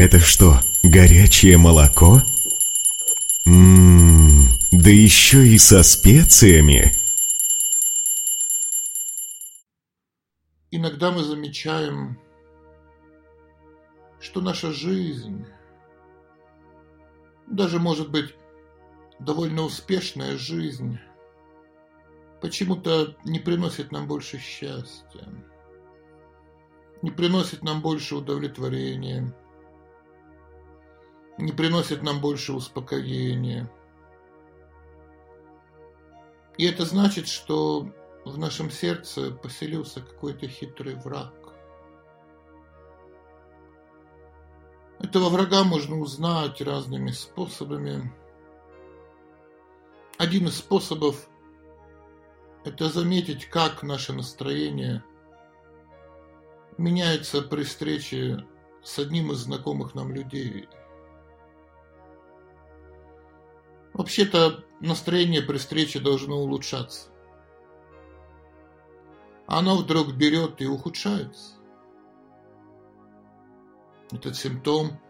Это что, горячее молоко? Ммм, да еще и со специями. Иногда мы замечаем, что наша жизнь, даже может быть довольно успешная жизнь, почему-то не приносит нам больше счастья, не приносит нам больше удовлетворения, не приносит нам больше успокоения. И это значит, что в нашем сердце поселился какой-то хитрый враг. Этого врага можно узнать разными способами. Один из способов – это заметить, как наше настроение меняется при встрече с одним из знакомых нам людей. Вообще-то настроение при встрече должно улучшаться оно вдруг берет и ухудшается. Этот симптом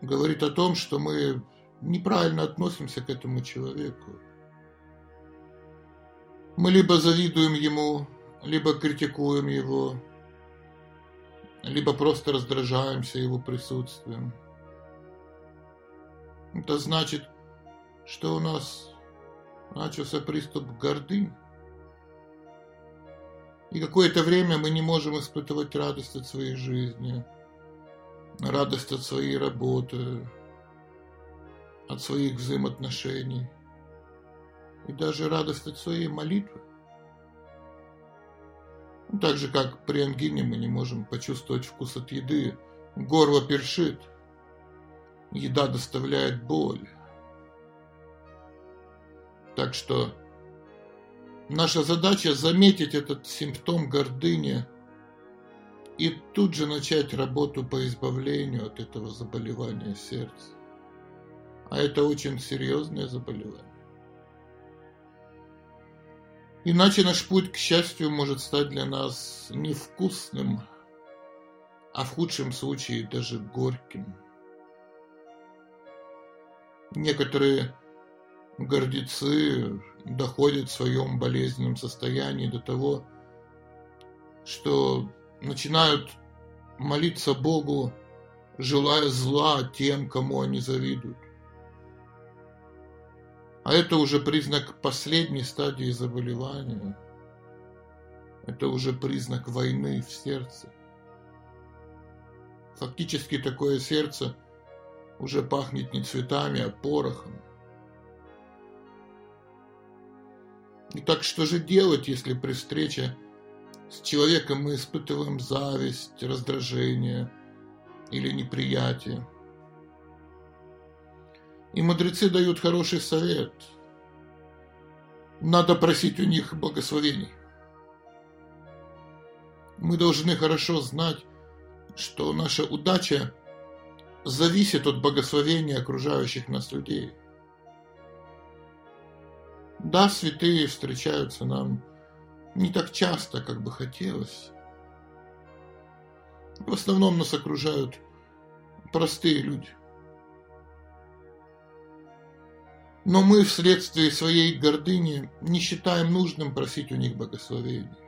говорит о том, что мы неправильно относимся к этому человеку. Мы либо завидуем ему, либо критикуем его, либо просто раздражаемся его присутствием. Это значит, что у нас начался приступ гордыни. И какое-то время мы не можем испытывать радость от своей жизни, радость от своей работы, от своих взаимоотношений и даже радость от своей молитвы. Так же, как при ангине мы не можем почувствовать вкус от еды, горло першит, еда доставляет боль. Так что Наша задача заметить этот симптом гордыни и тут же начать работу по избавлению от этого заболевания сердца. А это очень серьезное заболевание. Иначе наш путь к счастью может стать для нас невкусным, а в худшем случае даже горьким. Некоторые гордецы доходят в своем болезненном состоянии до того, что начинают молиться Богу, желая зла тем, кому они завидуют. А это уже признак последней стадии заболевания. Это уже признак войны в сердце. Фактически такое сердце уже пахнет не цветами, а порохом. Итак, что же делать, если при встрече с человеком мы испытываем зависть, раздражение или неприятие? И мудрецы дают хороший совет. Надо просить у них благословений. Мы должны хорошо знать, что наша удача зависит от благословения окружающих нас людей – да, святые встречаются нам не так часто, как бы хотелось. В основном нас окружают простые люди. Но мы вследствие своей гордыни не считаем нужным просить у них благословения.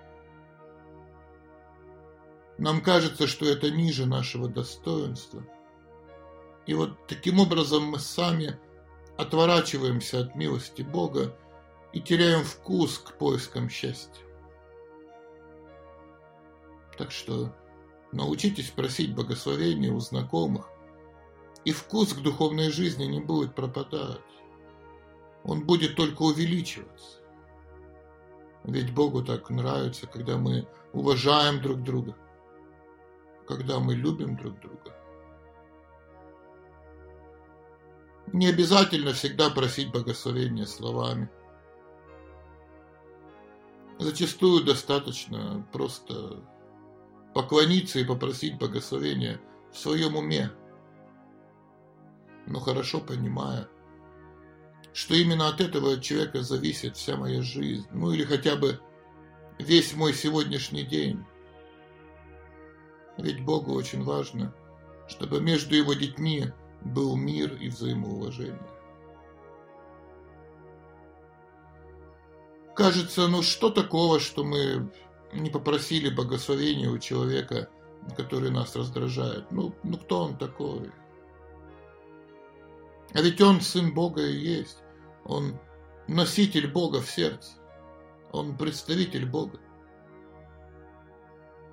Нам кажется, что это ниже нашего достоинства. И вот таким образом мы сами отворачиваемся от милости Бога и теряем вкус к поискам счастья. Так что научитесь просить благословения у знакомых, и вкус к духовной жизни не будет пропадать. Он будет только увеличиваться. Ведь Богу так нравится, когда мы уважаем друг друга, когда мы любим друг друга. Не обязательно всегда просить благословения словами – Зачастую достаточно просто поклониться и попросить благословения в своем уме, но хорошо понимая, что именно от этого человека зависит вся моя жизнь, ну или хотя бы весь мой сегодняшний день. Ведь Богу очень важно чтобы между его детьми был мир и взаимоуважение. Кажется, ну что такого, что мы не попросили благословения у человека, который нас раздражает? Ну, ну кто он такой? А ведь он сын Бога и есть. Он носитель Бога в сердце. Он представитель Бога.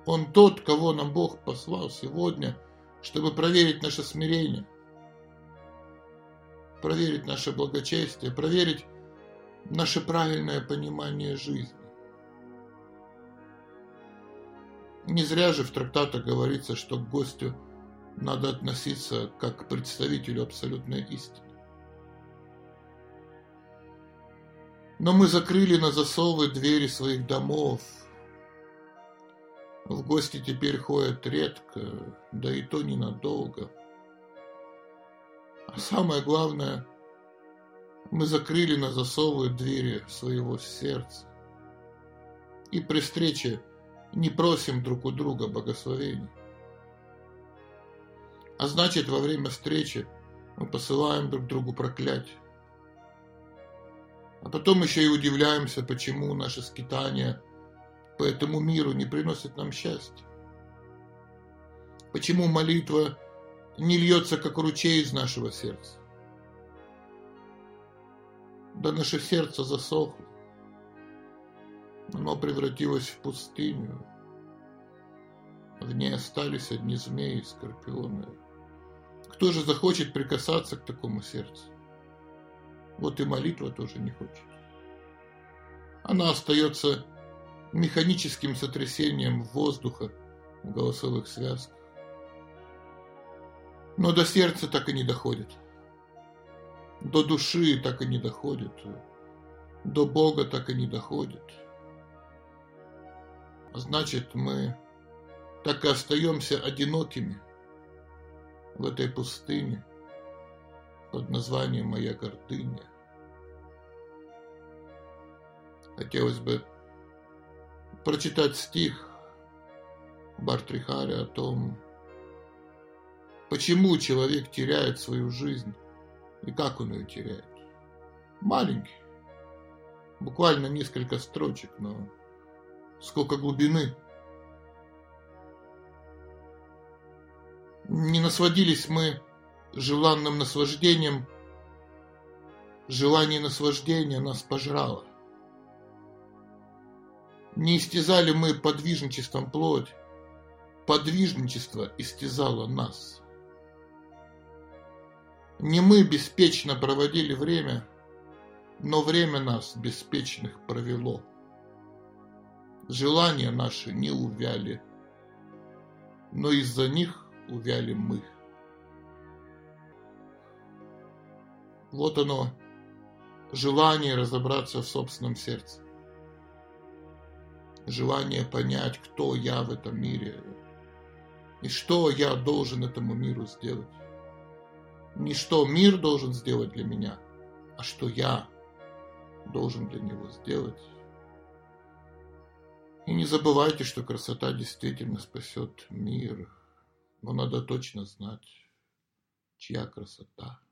Он тот, кого нам Бог послал сегодня, чтобы проверить наше смирение, проверить наше благочестие, проверить наше правильное понимание жизни. Не зря же в трактатах говорится, что к гостю надо относиться как к представителю абсолютной истины. Но мы закрыли на засовы двери своих домов. В гости теперь ходят редко, да и то ненадолго. А самое главное, мы закрыли на засовы двери своего сердца. И при встрече не просим друг у друга благословений. А значит, во время встречи мы посылаем друг другу проклятие. А потом еще и удивляемся, почему наши скитания по этому миру не приносят нам счастья. Почему молитва не льется, как ручей из нашего сердца. Да наше сердце засохло. Оно превратилось в пустыню. В ней остались одни змеи и скорпионы. Кто же захочет прикасаться к такому сердцу? Вот и молитва тоже не хочет. Она остается механическим сотрясением воздуха в голосовых связках. Но до сердца так и не доходит. До души так и не доходит. До Бога так и не доходит. Значит, мы так и остаемся одинокими в этой пустыне под названием «Моя гордыня». Хотелось бы прочитать стих Бартрихари о том, почему человек теряет свою жизнь и как он ее теряет. Маленький, буквально несколько строчек, но сколько глубины. Не насводились мы желанным наслаждением, желание наслаждения нас пожрало. Не истязали мы подвижничеством плоть, подвижничество истязало нас. Не мы беспечно проводили время, но время нас беспечных провело. Желания наши не увяли, но из-за них увяли мы. Вот оно, желание разобраться в собственном сердце. Желание понять, кто я в этом мире и что я должен этому миру сделать. Не что мир должен сделать для меня, а что я должен для него сделать. И не забывайте, что красота действительно спасет мир, но надо точно знать, чья красота.